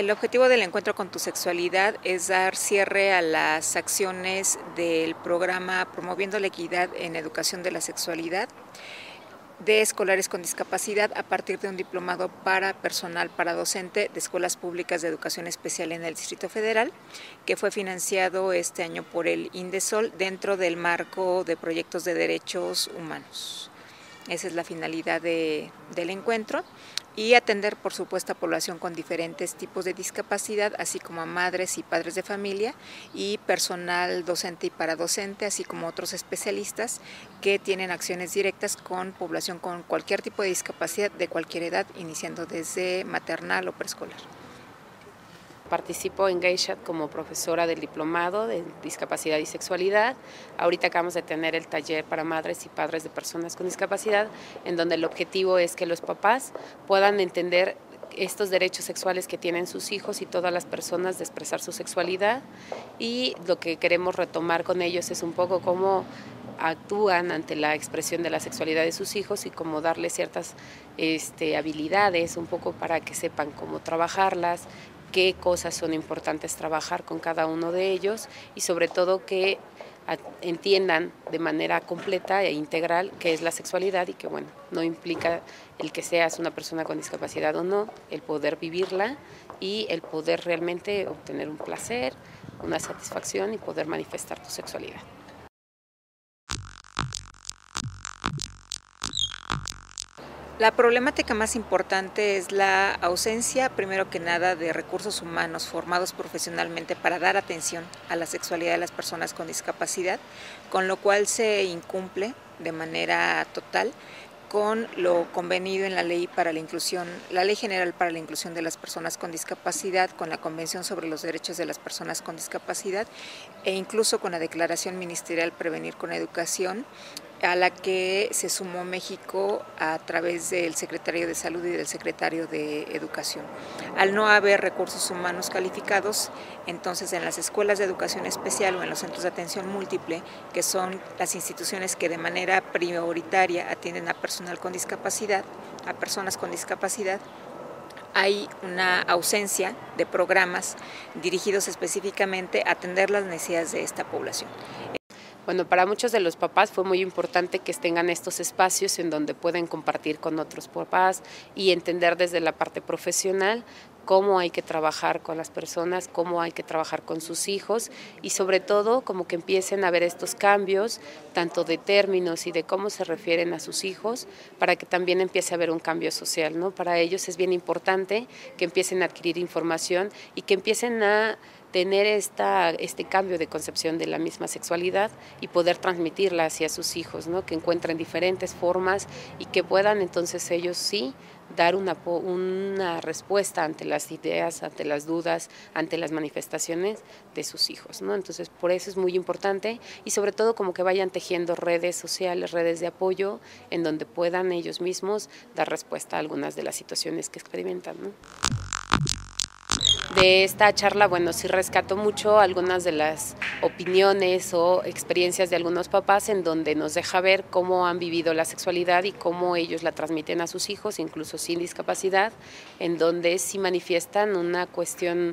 El objetivo del encuentro con tu sexualidad es dar cierre a las acciones del programa Promoviendo la Equidad en Educación de la Sexualidad de escolares con discapacidad a partir de un diplomado para personal para docente de escuelas públicas de educación especial en el Distrito Federal, que fue financiado este año por el INDESOL dentro del marco de proyectos de derechos humanos. Esa es la finalidad de, del encuentro y atender, por supuesto, a población con diferentes tipos de discapacidad, así como a madres y padres de familia y personal docente y paradocente, así como otros especialistas que tienen acciones directas con población con cualquier tipo de discapacidad de cualquier edad, iniciando desde maternal o preescolar. Participo en GayShat como profesora del diplomado de discapacidad y sexualidad. Ahorita acabamos de tener el taller para madres y padres de personas con discapacidad, en donde el objetivo es que los papás puedan entender estos derechos sexuales que tienen sus hijos y todas las personas de expresar su sexualidad y lo que queremos retomar con ellos es un poco cómo actúan ante la expresión de la sexualidad de sus hijos y cómo darles ciertas este, habilidades un poco para que sepan cómo trabajarlas qué cosas son importantes trabajar con cada uno de ellos y sobre todo que entiendan de manera completa e integral qué es la sexualidad y que bueno, no implica el que seas una persona con discapacidad o no, el poder vivirla y el poder realmente obtener un placer, una satisfacción y poder manifestar tu sexualidad. La problemática más importante es la ausencia, primero que nada, de recursos humanos formados profesionalmente para dar atención a la sexualidad de las personas con discapacidad, con lo cual se incumple de manera total con lo convenido en la ley para la inclusión, la Ley General para la Inclusión de las Personas con Discapacidad, con la Convención sobre los Derechos de las Personas con Discapacidad e incluso con la Declaración Ministerial Prevenir con Educación a la que se sumó México a través del secretario de Salud y del secretario de Educación. Al no haber recursos humanos calificados, entonces en las escuelas de educación especial o en los centros de atención múltiple, que son las instituciones que de manera prioritaria atienden a personal con discapacidad, a personas con discapacidad, hay una ausencia de programas dirigidos específicamente a atender las necesidades de esta población. Bueno, para muchos de los papás fue muy importante que tengan estos espacios en donde pueden compartir con otros papás y entender desde la parte profesional cómo hay que trabajar con las personas, cómo hay que trabajar con sus hijos y sobre todo como que empiecen a ver estos cambios, tanto de términos y de cómo se refieren a sus hijos, para que también empiece a haber un cambio social. ¿no? Para ellos es bien importante que empiecen a adquirir información y que empiecen a tener esta, este cambio de concepción de la misma sexualidad y poder transmitirla hacia sus hijos, ¿no? que encuentren diferentes formas y que puedan entonces ellos sí dar una, una respuesta ante las ideas, ante las dudas, ante las manifestaciones de sus hijos. ¿no? Entonces, por eso es muy importante y sobre todo como que vayan tejiendo redes sociales, redes de apoyo, en donde puedan ellos mismos dar respuesta a algunas de las situaciones que experimentan. ¿no? De esta charla, bueno, sí rescato mucho algunas de las opiniones o experiencias de algunos papás en donde nos deja ver cómo han vivido la sexualidad y cómo ellos la transmiten a sus hijos, incluso sin discapacidad, en donde sí manifiestan una cuestión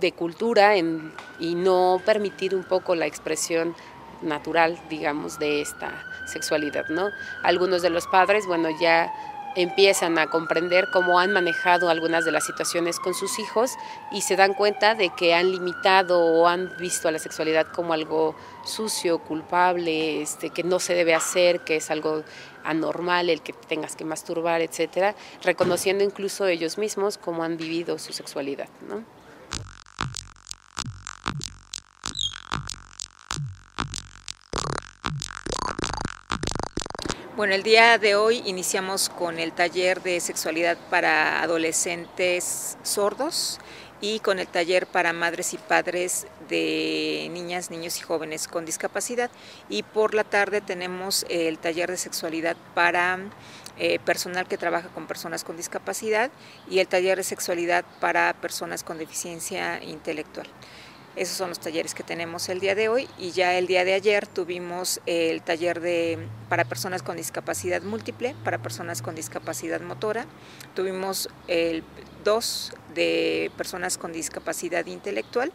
de cultura y no permitir un poco la expresión natural, digamos, de esta sexualidad, ¿no? Algunos de los padres, bueno, ya empiezan a comprender cómo han manejado algunas de las situaciones con sus hijos y se dan cuenta de que han limitado o han visto a la sexualidad como algo sucio, culpable, este, que no se debe hacer, que es algo anormal el que tengas que masturbar, etcétera, reconociendo incluso ellos mismos cómo han vivido su sexualidad. ¿no? Bueno, el día de hoy iniciamos con el taller de sexualidad para adolescentes sordos y con el taller para madres y padres de niñas, niños y jóvenes con discapacidad. Y por la tarde tenemos el taller de sexualidad para eh, personal que trabaja con personas con discapacidad y el taller de sexualidad para personas con deficiencia intelectual. Esos son los talleres que tenemos el día de hoy y ya el día de ayer tuvimos el taller de para personas con discapacidad múltiple, para personas con discapacidad motora. Tuvimos el dos de personas con discapacidad intelectual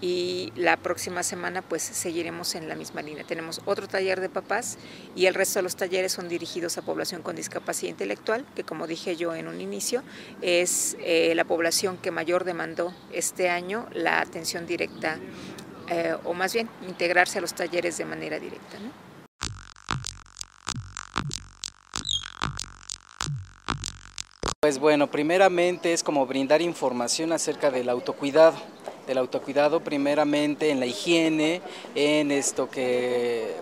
y la próxima semana pues seguiremos en la misma línea. Tenemos otro taller de papás y el resto de los talleres son dirigidos a población con discapacidad intelectual, que como dije yo en un inicio, es eh, la población que mayor demandó este año la atención directa eh, o más bien integrarse a los talleres de manera directa. Pues bueno, primeramente es como brindar información acerca del autocuidado del autocuidado primeramente en la higiene, en esto que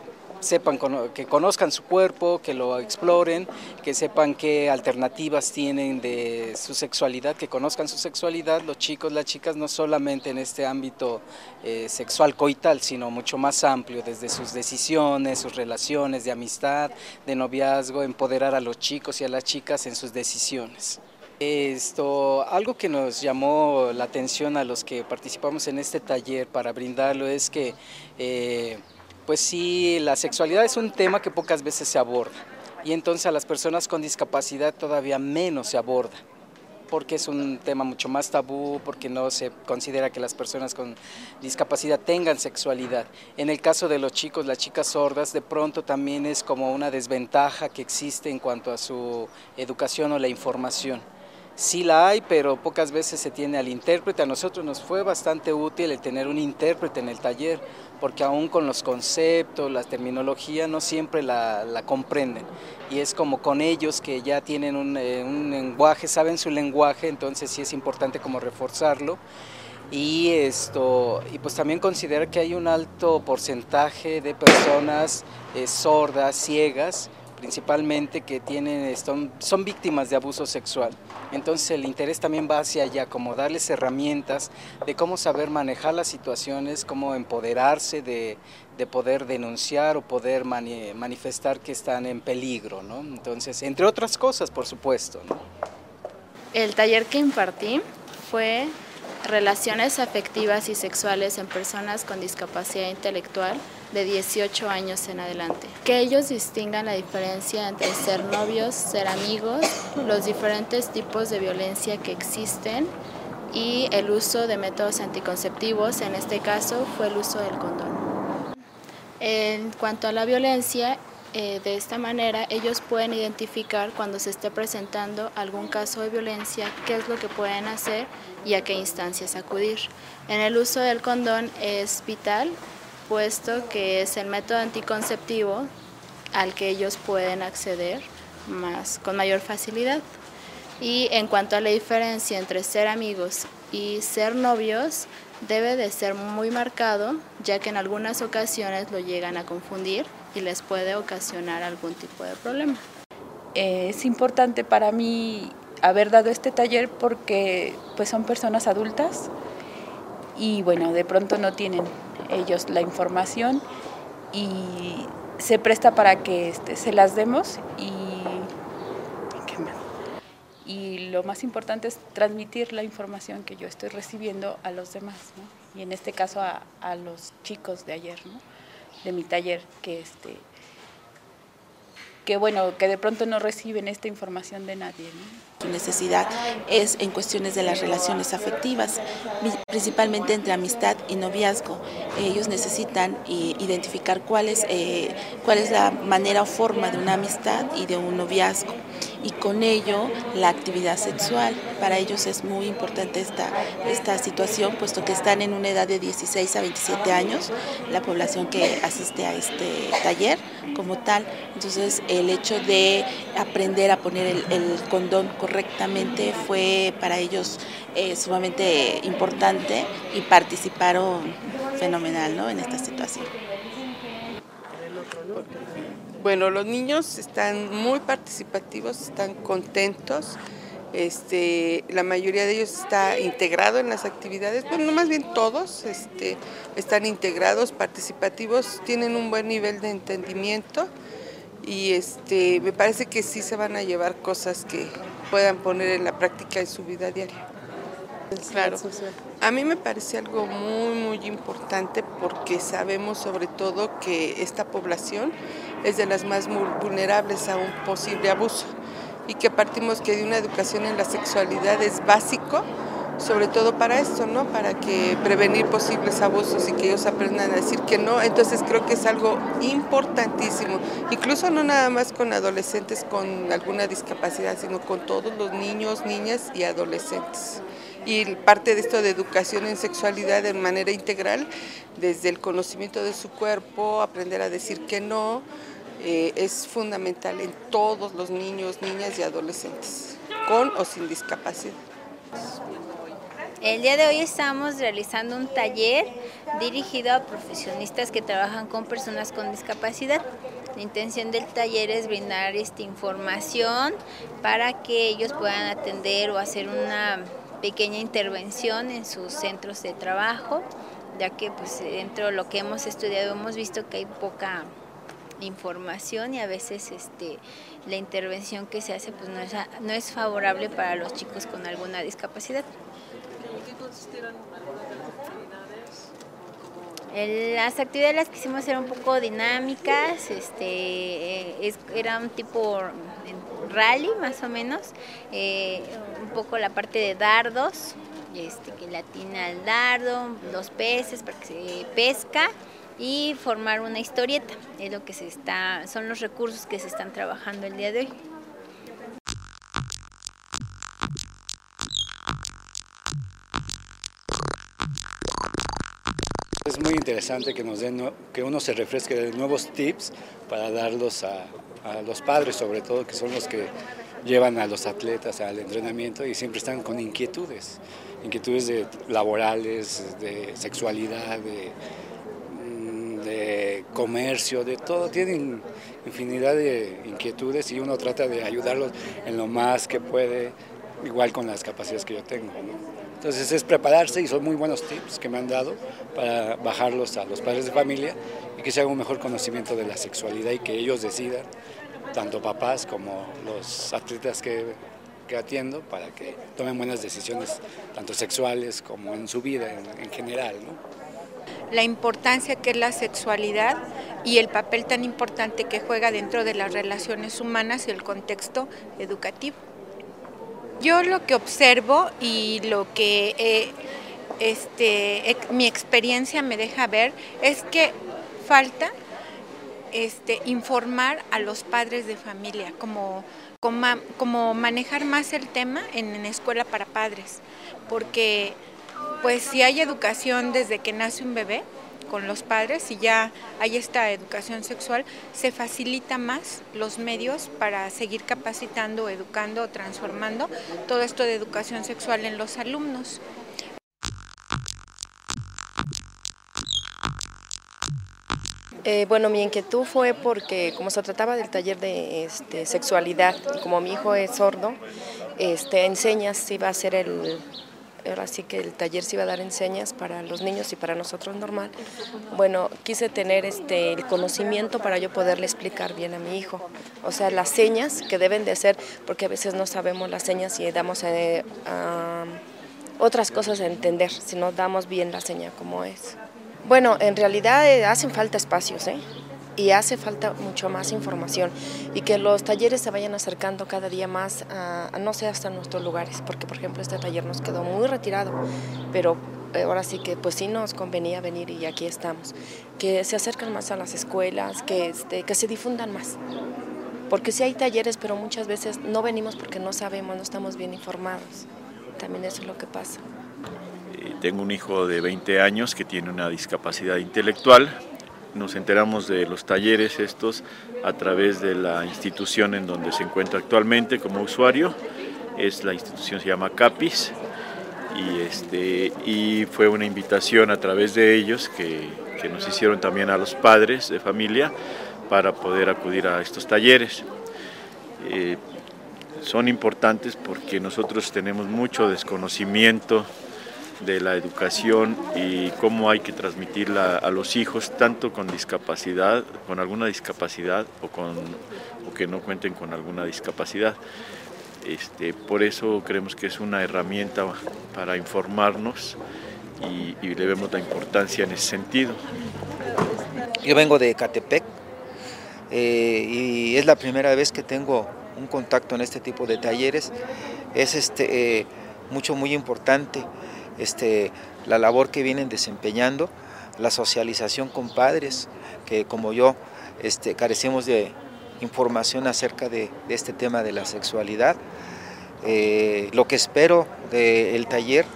sepan que conozcan su cuerpo, que lo exploren, que sepan qué alternativas tienen de su sexualidad, que conozcan su sexualidad, los chicos, las chicas, no solamente en este ámbito eh, sexual coital, sino mucho más amplio, desde sus decisiones, sus relaciones de amistad, de noviazgo, empoderar a los chicos y a las chicas en sus decisiones. Esto, algo que nos llamó la atención a los que participamos en este taller para brindarlo es que, eh, pues sí, la sexualidad es un tema que pocas veces se aborda y entonces a las personas con discapacidad todavía menos se aborda porque es un tema mucho más tabú, porque no se considera que las personas con discapacidad tengan sexualidad. En el caso de los chicos, las chicas sordas, de pronto también es como una desventaja que existe en cuanto a su educación o la información. Sí la hay, pero pocas veces se tiene al intérprete. A nosotros nos fue bastante útil el tener un intérprete en el taller, porque aún con los conceptos, la terminología, no siempre la, comprenden. Y es como con ellos que ya tienen un, eh, un, lenguaje, saben su lenguaje, entonces sí es importante como reforzarlo. Y, esto, y pues también considerar que hay un alto porcentaje de personas eh, sordas, ciegas, principalmente que tienen, son víctimas de abuso sexual. Entonces el interés también va hacia allá, como darles herramientas de cómo saber manejar las situaciones, cómo empoderarse de, poder denunciar o poder manifestar que están en peligro, ¿no? Entonces, entre otras cosas, por supuesto. El taller que impartí fue relaciones afectivas y sexuales en personas con discapacidad intelectual de 18 años en adelante. Que ellos distingan la diferencia entre ser novios, ser amigos, los diferentes tipos de violencia que existen y el uso de métodos anticonceptivos, en este caso fue el uso del condón. En cuanto a la violencia, eh, de esta manera ellos pueden identificar cuando se esté presentando algún caso de violencia, qué es lo que pueden hacer y a qué instancias acudir. En el uso del condón es vital, puesto que es el método anticonceptivo al que ellos pueden acceder más, con mayor facilidad. Y en cuanto a la diferencia entre ser amigos y ser novios, debe de ser muy marcado, ya que en algunas ocasiones lo llegan a confundir y les puede ocasionar algún tipo de problema. Es importante para mí haber dado este taller porque pues son personas adultas y bueno, de pronto no tienen ellos la información y se presta para que este, se las demos y y lo más importante es transmitir la información que yo estoy recibiendo a los demás, y en este caso a, a los chicos de ayer, ¿no? De mi taller, que, este, que, bueno, que de pronto no reciben esta información de nadie. Su necesidad es en cuestiones de las relaciones afectivas, principalmente entre amistad y noviazgo. Ellos necesitan eh, identificar cuál es, eh, cuál es la manera o forma de una amistad y de un noviazgo y con ello la actividad sexual. Para ellos es muy importante esta, esta situación, puesto que están en una edad de 16 a 27 años, la población que asiste a este taller como tal. Entonces el hecho de aprender a poner el, condón correctamente fue para ellos eh, sumamente importante y participaron fenomenal ¿no? en esta situación. Bueno, los niños están muy participativos, están contentos. Este, la mayoría de ellos está integrado en las actividades, bueno, no más bien todos este, están integrados, participativos, tienen un buen nivel de entendimiento y este, me parece que sí se van a llevar cosas que puedan poner en la práctica en su vida diaria. Claro. A mí me parece algo muy, muy importante porque sabemos sobre todo que esta población es de las más vulnerables a un posible abuso y que partimos que de una educación en la sexualidad es básico, sobre todo para esto, ¿no? Para que prevenir posibles abusos y que ellos aprendan a decir que no. Entonces creo que es algo importantísimo, incluso no nada más con adolescentes con alguna discapacidad, sino con todos los niños, niñas y adolescentes. Y parte de esto de educación en sexualidad de manera integral, desde el conocimiento de su cuerpo, aprender a decir que no, eh, es fundamental en todos los niños, niñas y adolescentes, con o sin discapacidad. El día de hoy estamos realizando un taller dirigido a profesionistas que trabajan con personas con discapacidad. La intención del taller es brindar esta información para que ellos puedan atender o hacer una pequeña intervención en sus centros de trabajo, ya que pues dentro de lo que hemos estudiado hemos visto que hay poca información y a veces este, la intervención que se hace pues no es, no es favorable para los chicos con alguna discapacidad. Las actividades las quisimos hacer un poco dinámicas, este, eh, era un tipo rally más o menos, eh, un poco la parte de dardos, este, que latina al dardo, los peces para que se pesca y formar una historieta. Es lo que se está, son los recursos que se están trabajando el día de hoy. Es muy interesante que nos den, que uno se refresque de nuevos tips para darlos a, a los padres, sobre todo, que son los que llevan a los atletas al entrenamiento y siempre están con inquietudes, inquietudes de laborales, de sexualidad, de de comercio, de todo, tienen infinidad de inquietudes y uno trata de ayudarlos en lo más que puede, igual con las capacidades que yo tengo. Entonces es prepararse y son muy buenos tips que me han dado para bajarlos a los padres de familia y que se haga un mejor conocimiento de la sexualidad y que ellos decidan, tanto papás como los atletas que, que atiendo, para que tomen buenas decisiones, tanto sexuales como en su vida en, en general. ¿no? La importancia que es la sexualidad y el papel tan importante que juega dentro de las relaciones humanas y el contexto educativo. Yo lo que observo y lo que este, mi experiencia me deja ver es que falta este, informar a los padres de familia, como, como, manejar más el tema en, en escuela para padres, porque pues si hay educación desde que nace un bebé con los padres y ya hay esta educación sexual, se facilita más los medios para seguir capacitando, educando, transformando todo esto de educación sexual en los alumnos. Eh, bueno, mi inquietud fue porque como se trataba del taller de este, sexualidad y como mi hijo es sordo, este, enseñas iba a ser el, ahora sí que el taller se iba a dar enseñas para los niños y para nosotros normal. Bueno, quise tener este, el conocimiento para yo poderle explicar bien a mi hijo. O sea, las señas que deben de ser, porque a veces no sabemos las señas y damos eh, otras cosas a entender, si no damos bien la seña como es. Bueno, en realidad eh, hacen falta espacios, ¿eh? Y hace falta mucho más información y que los talleres se vayan acercando cada día más no sé hasta nuestros lugares, porque por ejemplo este taller nos quedó muy retirado, pero ahora sí que pues sí nos convenía venir y aquí estamos, que se acercan más a las escuelas, que, este, que se difundan más, porque sí hay talleres, pero muchas veces no venimos porque no sabemos, no estamos bien informados, también eso es lo que pasa. Eh, tengo un hijo de 20 años que tiene una discapacidad intelectual, nos enteramos de los talleres estos a través de la institución en donde se encuentra actualmente como usuario. Es la institución se llama CAPIS y, este, y fue una invitación a través de ellos que, que nos hicieron también a los padres de familia para poder acudir a estos talleres. Eh, son importantes porque nosotros tenemos mucho desconocimiento de la educación y cómo hay que transmitirla a los hijos, tanto con discapacidad, con alguna discapacidad o, con, o que no cuenten con alguna discapacidad. Este, por eso creemos que es una herramienta para informarnos y, y le vemos la importancia en ese sentido. Yo vengo de Catepec eh, y es la primera vez que tengo un contacto en este tipo de talleres. Es este, eh, mucho, muy importante este, la labor que vienen desempeñando, la socialización con padres, que como yo este, carecemos de información acerca de, de este tema de la sexualidad. Eh, lo que espero del taller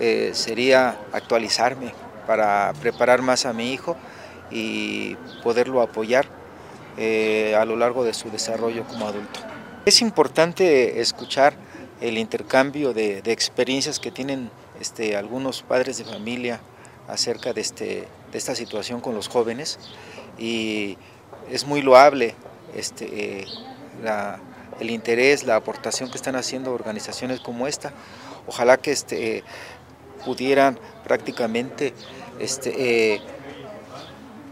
eh, sería actualizarme para preparar más a mi hijo y poderlo apoyar eh, a lo largo de su desarrollo como adulto. Es importante escuchar el intercambio de, de experiencias que tienen este, algunos padres de familia acerca de, este, de esta situación con los jóvenes y es muy loable este, el interés, la aportación que están haciendo organizaciones como esta. Ojalá que este, pudieran prácticamente este, eh,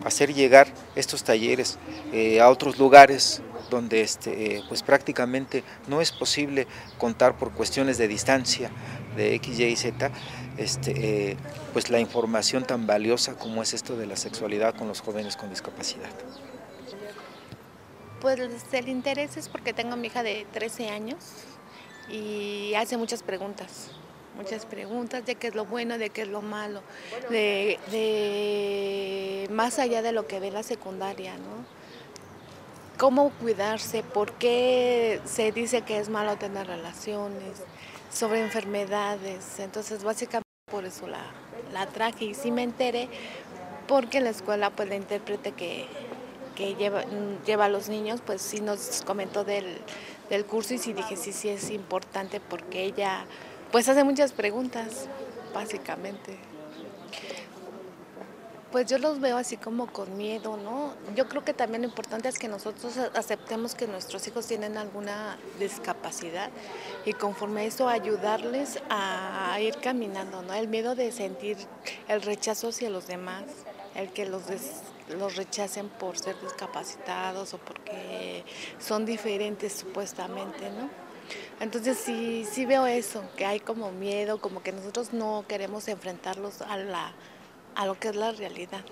hacer llegar estos talleres eh, a otros lugares donde este, eh, pues prácticamente no es posible contar por cuestiones de distancia de X, Y Z, este, eh, pues la información tan valiosa como es esto de la sexualidad con los jóvenes con discapacidad. Pues el interés es porque tengo a mi hija de 13 años y hace muchas preguntas, muchas preguntas de qué es lo bueno, de qué es lo malo, de, más allá de lo que ve la secundaria, ¿no? Cómo cuidarse, por qué se dice que es malo tener relaciones, sobre enfermedades, entonces básicamente por eso la, la traje. Y sí me enteré porque en la escuela pues la intérprete que, que lleva, lleva a los niños, pues sí nos comentó del, del curso. Y sí dije, sí, sí es importante porque ella pues hace muchas preguntas, básicamente. Pues yo los veo así como con miedo, ¿no? Yo creo que también lo importante es que nosotros aceptemos que nuestros hijos tienen alguna discapacidad y conforme a eso ayudarles a ir caminando, ¿no? El miedo de sentir el rechazo hacia los demás, el que los, des, los rechacen por ser discapacitados o porque son diferentes supuestamente, ¿no? Entonces sí, sí veo eso, que hay como miedo, como que nosotros no queremos enfrentarlos a la a lo que es la realidad.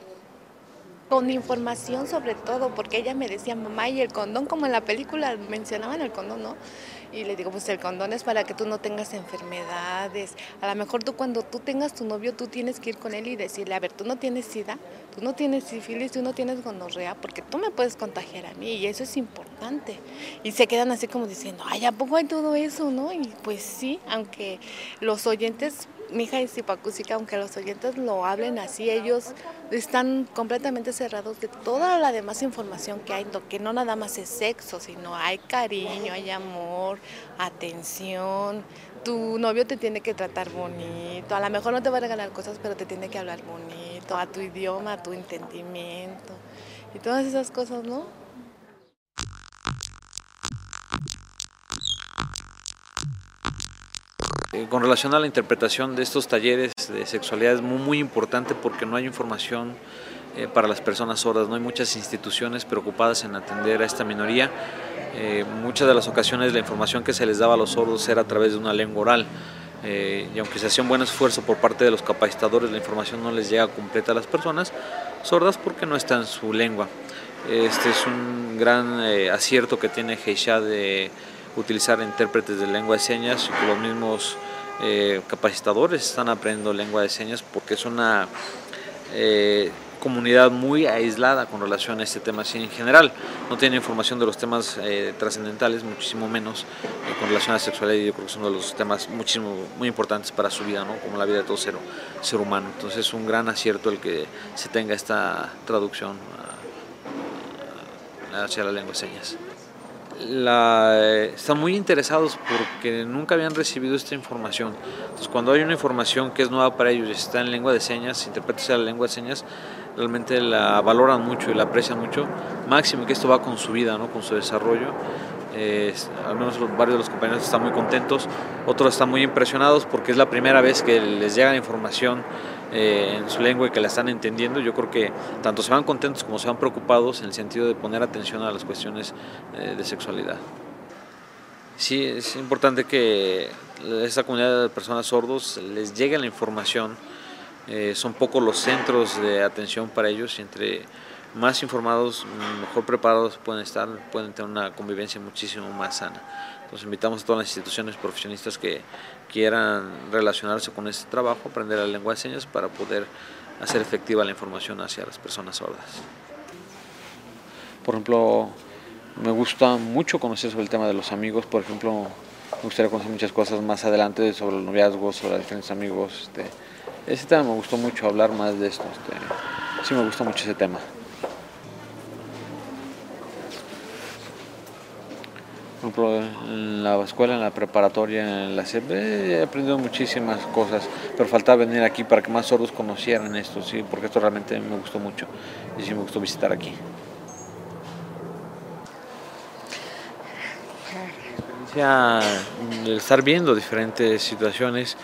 Con información sobre todo, porque ella me decía, mamá, y el condón, como en la película mencionaban el condón, ¿no? Y le digo, pues el condón es para que tú no tengas enfermedades. A lo mejor tú cuando tú tengas tu novio, tú tienes que ir con él y decirle, a ver, tú no tienes sida, tú no tienes sífilis, tú no tienes gonorrea, porque tú me puedes contagiar a mí y eso es importante. Y se quedan así como diciendo, ay, ¿a poco hay todo eso, no? Y pues sí, aunque los oyentes mi hija es hipacúsica, aunque los oyentes lo hablen así, ellos están completamente cerrados de toda la demás información que hay, que no nada más es sexo, sino hay cariño, hay amor, atención. Tu novio te tiene que tratar bonito, a lo mejor no te va a regalar cosas, pero te tiene que hablar bonito, a tu idioma, a tu entendimiento y todas esas cosas, ¿no? Con relación a la interpretación de estos talleres de sexualidad es muy, importante porque no hay información eh, para las personas sordas, no hay muchas instituciones preocupadas en atender a esta minoría. Eh, muchas de las ocasiones la información que se les daba a los sordos era a través de una lengua oral. Eh, y aunque se hacía un buen esfuerzo por parte de los capacitadores, la información no les llega completa a las personas sordas porque no está en su lengua. Este es un gran eh, acierto que tiene Geisha de utilizar intérpretes de lengua de señas y los mismos eh, capacitadores están aprendiendo lengua de señas porque es una eh, comunidad muy aislada con relación a este tema en general. No tiene información de los temas eh, trascendentales, muchísimo menos con relación a la sexualidad yo creo que son uno de los temas muchísimo, muy importantes para su vida, ¿no? como la vida de todo ser, ser humano. Entonces es un gran acierto el que se tenga esta traducción uh, hacia la lengua de señas la, están muy interesados porque nunca habían recibido esta información. Entonces, cuando hay una información que es nueva para ellos y está en lengua de señas, interpreta la lengua de señas, realmente la valoran mucho y la aprecian mucho. Máximo que esto va con su vida, ¿no? con su desarrollo. Eh, al menos varios de los compañeros están muy contentos, otros están muy impresionados porque es la primera vez que les llega la información eh, en su lengua y que la están entendiendo. Yo creo que tanto se van contentos como se van preocupados en el sentido de poner atención a las cuestiones eh, de sexualidad. Sí, es importante que esta comunidad de personas sordos les llegue la información eh, son pocos los centros de atención para ellos y entre más informados, mejor preparados pueden estar, pueden tener una convivencia muchísimo más sana. Entonces invitamos a todas las instituciones profesionistas que quieran relacionarse con este trabajo, aprender la lengua de señas para poder hacer efectiva la información hacia las personas sordas. Por ejemplo, me gusta mucho conocer sobre el tema de los amigos, por ejemplo, me gustaría conocer muchas cosas más adelante sobre el noviazgo, sobre los diferentes amigos. Este, ese tema me gustó mucho hablar más de esto. Este, sí me gusta mucho ese tema. Por ejemplo, en la escuela, en la preparatoria, en la CB, he aprendido muchísimas cosas, pero faltaba venir aquí para que más sordos conocieran esto, sí, porque esto realmente me gustó mucho y sí me gustó visitar aquí. el estar viendo diferentes situaciones.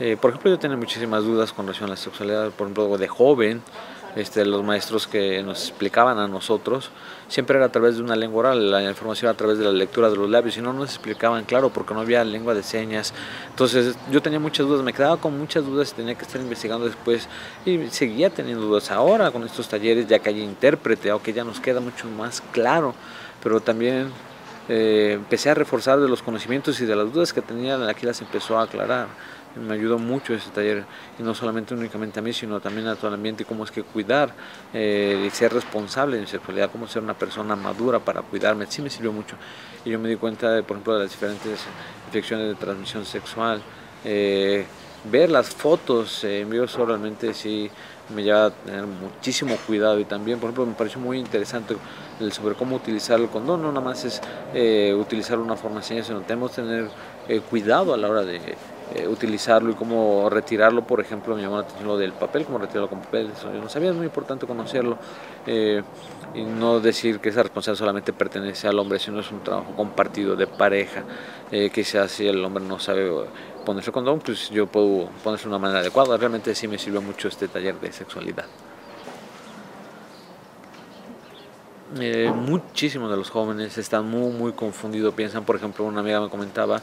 Eh, por ejemplo, yo tenía muchísimas dudas con relación a la sexualidad, por ejemplo, de joven, este, los maestros que nos explicaban a nosotros, siempre era a través de una lengua oral, la información a través de la lectura de los labios, y no nos explicaban claro porque no había lengua de señas. Entonces yo tenía muchas dudas, me quedaba con muchas dudas y tenía que estar investigando después y seguía teniendo dudas. Ahora con estos talleres, ya que hay intérprete, aunque ya nos queda mucho más claro, pero también eh, empecé a reforzar de los conocimientos y de las dudas que tenía, aquí las empezó a aclarar. Me ayudó mucho ese taller, y no solamente únicamente a mí, sino también a todo el ambiente, cómo es que cuidar eh, y ser responsable de mi sexualidad, cómo ser una persona madura para cuidarme, sí me sirvió mucho. Y yo me di cuenta, de, por ejemplo, de las diferentes infecciones de transmisión sexual, eh, ver las fotos en vivo realmente sí me lleva a tener muchísimo cuidado. Y también, por ejemplo, me pareció muy interesante sobre cómo utilizar el condón, no nada más es eh, utilizar una forma sino tenemos que tener eh, cuidado a la hora de eh, utilizarlo y cómo retirarlo, por ejemplo, me llamó la atención lo del papel, cómo retirarlo con papel, eso yo no sabía, es muy importante conocerlo y no decir que esa responsabilidad solamente pertenece al hombre, sino es un trabajo compartido de pareja, que sea si el hombre no sabe ponerse condón, pues yo puedo ponerse de una manera adecuada. Realmente sí me sirvió mucho este taller de sexualidad. Eh, muchísimos de los jóvenes están muy, muy confundidos. Piensan, por ejemplo, una amiga me comentaba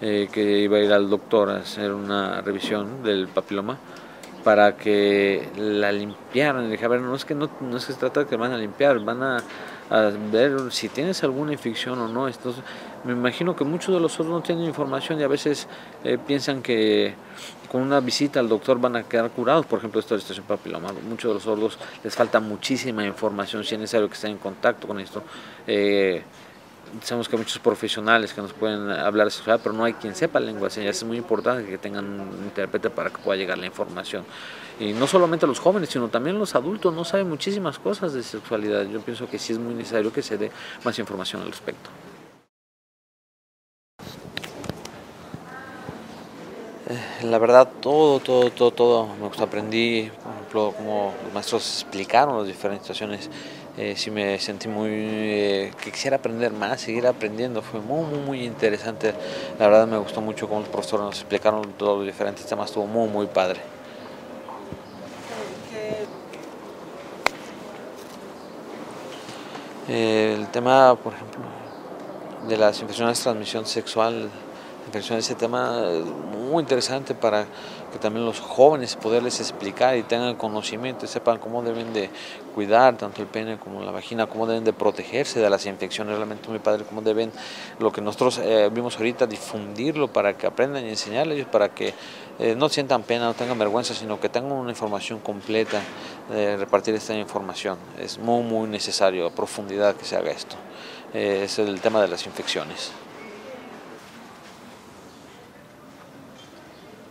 eh, que iba a ir al doctor a hacer una revisión del papiloma para que la limpiaran. Le dije, a ver, no es que no, no es que se trata de que van a limpiar, van a, ver si tienes alguna infección o no. Entonces, me imagino que muchos de los sordos no tienen información y a veces eh, piensan que con una visita al doctor van a quedar curados, por ejemplo, esto de estación papiloma. Muchos de los sordos les falta muchísima información, si es necesario que estén en contacto con esto. Eh, sabemos que hay muchos profesionales que nos pueden hablar de sexualidad, pero no hay quien sepa lengua de señas. Es muy importante que tengan un intérprete para que pueda llegar la información. Y no solamente los jóvenes, sino también los adultos no saben muchísimas cosas de sexualidad. Yo pienso que sí es muy necesario que se dé más información al respecto. Eh, la verdad, todo, todo, todo, todo me gustó. Aprendí, por ejemplo, como los maestros explicaron las diferentes situaciones. Eh, sí me sentí muy. Eh, que quisiera aprender más, seguir aprendiendo. Fue muy, muy, muy interesante. La verdad, me gustó mucho cómo los profesores nos explicaron todos los diferentes temas. Estuvo muy, muy padre. el tema, por ejemplo, de las infecciones de transmisión sexual ese tema muy interesante para que también los jóvenes poderles explicar y tengan conocimiento y sepan cómo deben de cuidar tanto el pene como la vagina, cómo deben de protegerse de las infecciones, realmente muy padre, cómo deben, lo que nosotros eh, vimos ahorita, difundirlo para que aprendan y enseñarles, para que eh, no sientan pena, no tengan vergüenza, sino que tengan una información completa de repartir esta información. Es muy, muy necesario a profundidad que se haga esto. Eh, es el tema de las infecciones.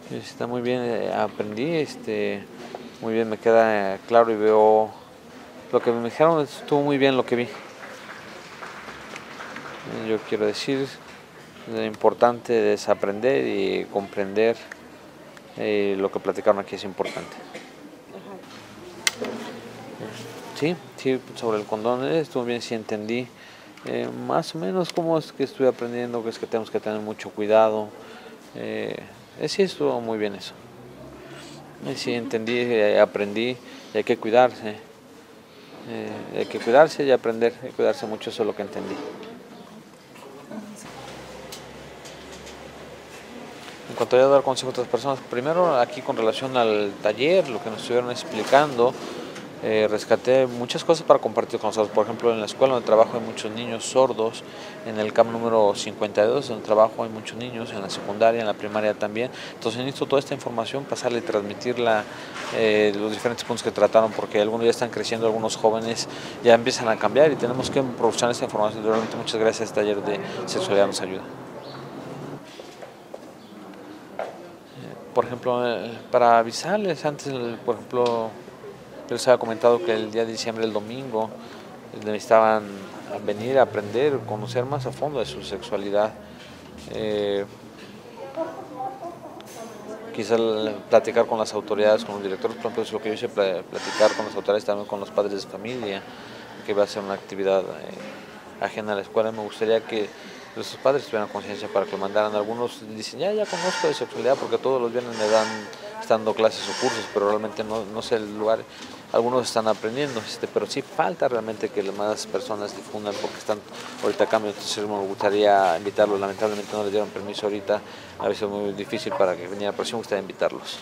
Está muy bien, eh, aprendí, este, muy bien, me queda claro y veo lo que me dijeron, estuvo muy bien lo que vi. Yo quiero decir, lo importante es aprender y comprender eh, lo que platicaron aquí es importante. Sí, sí, sobre el condón eh, estuvo bien, sí entendí más o menos cómo es que estoy aprendiendo, que es que tenemos que tener mucho cuidado. Eh, sí, estuvo muy bien eso. Eh, sí, entendí, eh, aprendí y hay que cuidarse. hay que cuidarse y aprender, hay cuidarse mucho, eso es lo que entendí. encantaría dar consejo a otras personas. Primero, aquí con relación al taller, lo que nos estuvieron explicando, eh, rescaté muchas cosas para compartir con nosotros. Por ejemplo, en la escuela donde trabajo hay muchos niños sordos, en el CAM número 52 donde trabajo hay muchos niños, en la secundaria, en la primaria también. Entonces necesito toda esta información, pasarle y transmitirla, eh, los diferentes puntos que trataron, porque algunos ya están creciendo, algunos jóvenes ya empiezan a cambiar y tenemos que proporcionar esta información. Realmente muchas gracias, este taller de sexualidad nos ayuda. Eh, por ejemplo, para avisarles antes, por ejemplo, yo les había comentado que el día de diciembre, el domingo, necesitaban venir a aprender, conocer más a fondo de su sexualidad. Eh, quizás platicar con las autoridades, con los directores, por ejemplo, es lo que yo hice, platicar con las autoridades, también con los padres de familia, que va a ser una actividad eh, ajena a la escuela. Me gustaría que sus padres tuvieran conciencia para que lo mandaran. Algunos dicen, ya, ya conozco de sexualidad porque todos los viernes me dan estando clases o cursos, pero realmente no, no sé el lugar. Algunos están aprendiendo, este, pero sí falta realmente que más personas difundan porque están ahorita a cambio. Entonces me gustaría invitarlos. Lamentablemente no les dieron permiso ahorita. A es muy difícil para que viniera la próxima. Me gustaría invitarlos.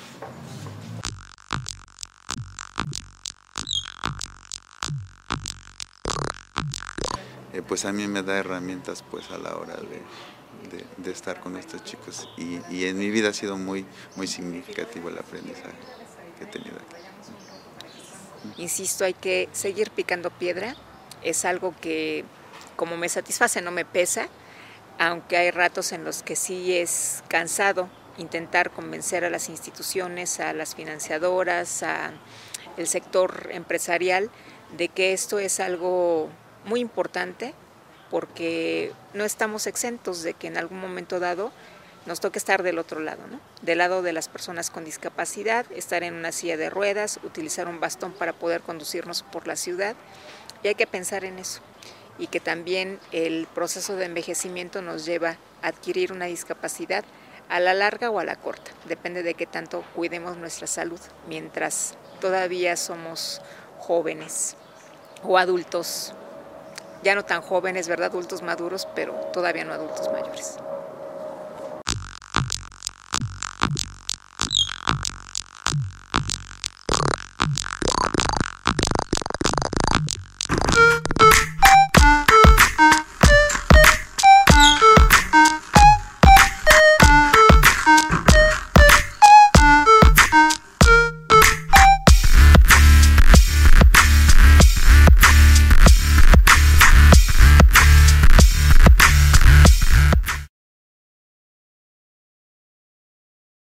Eh, pues a mí me da herramientas pues a la hora de, de, estar con estos chicos y, y, en mi vida ha sido muy, muy significativo el aprendizaje que he tenido aquí. Insisto, hay que seguir picando piedra, es algo que como me satisface, no me pesa, aunque hay ratos en los que sí es cansado intentar convencer a las instituciones, a las financiadoras, a el sector empresarial de que esto es algo muy importante porque no estamos exentos de que en algún momento dado nos toque estar del otro lado, ¿no? del lado de las personas con discapacidad, estar en una silla de ruedas, utilizar un bastón para poder conducirnos por la ciudad y hay que pensar en eso y que también el proceso de envejecimiento nos lleva a adquirir una discapacidad a la larga o a la corta, depende de qué tanto cuidemos nuestra salud mientras todavía somos jóvenes o adultos ya no tan jóvenes, ¿verdad? Adultos maduros, pero todavía no adultos mayores.